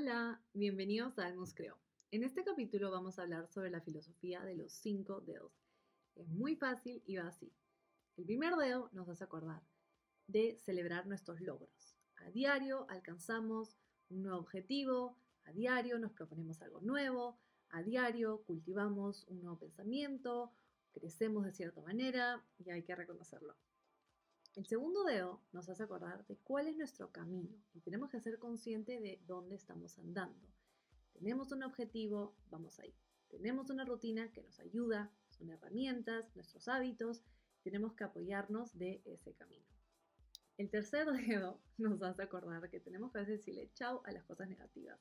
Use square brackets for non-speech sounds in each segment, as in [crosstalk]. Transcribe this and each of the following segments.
Hola, bienvenidos a Almus Creo. En este capítulo vamos a hablar sobre la filosofía de los cinco dedos. Es muy fácil y va así. El primer dedo nos hace acordar de celebrar nuestros logros. A diario alcanzamos un nuevo objetivo, a diario nos proponemos algo nuevo, a diario cultivamos un nuevo pensamiento, crecemos de cierta manera y hay que reconocerlo. El segundo dedo nos hace acordar de cuál es nuestro camino y tenemos que ser conscientes de dónde estamos andando. Tenemos un objetivo, vamos ahí. Tenemos una rutina que nos ayuda, son herramientas, nuestros hábitos, tenemos que apoyarnos de ese camino. El tercer [laughs] dedo nos hace acordar que tenemos que decirle chau a las cosas negativas.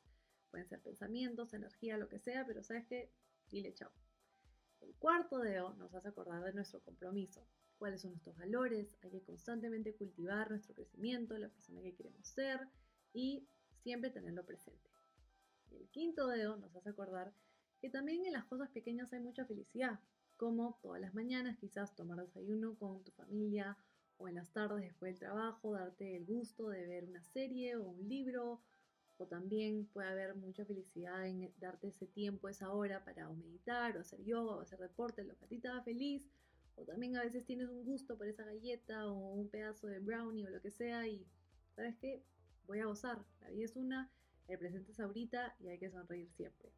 Pueden ser pensamientos, energía, lo que sea, pero sabes que dile chau. El cuarto dedo nos hace acordar de nuestro compromiso cuáles son nuestros valores, hay que constantemente cultivar nuestro crecimiento, la persona que queremos ser y siempre tenerlo presente. El quinto dedo nos hace acordar que también en las cosas pequeñas hay mucha felicidad, como todas las mañanas quizás tomar desayuno con tu familia o en las tardes después del trabajo darte el gusto de ver una serie o un libro o también puede haber mucha felicidad en darte ese tiempo, esa hora para meditar o hacer yoga o hacer deporte, lo que a te haga feliz o también a veces tienes un gusto por esa galleta o un pedazo de brownie o lo que sea y, ¿sabes qué? Voy a gozar. La vida es una, el presente es ahorita y hay que sonreír siempre.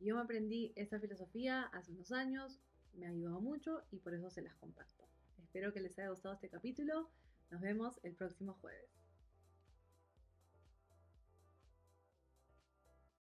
Yo me aprendí esta filosofía hace unos años, me ha ayudado mucho y por eso se las comparto. Espero que les haya gustado este capítulo. Nos vemos el próximo jueves.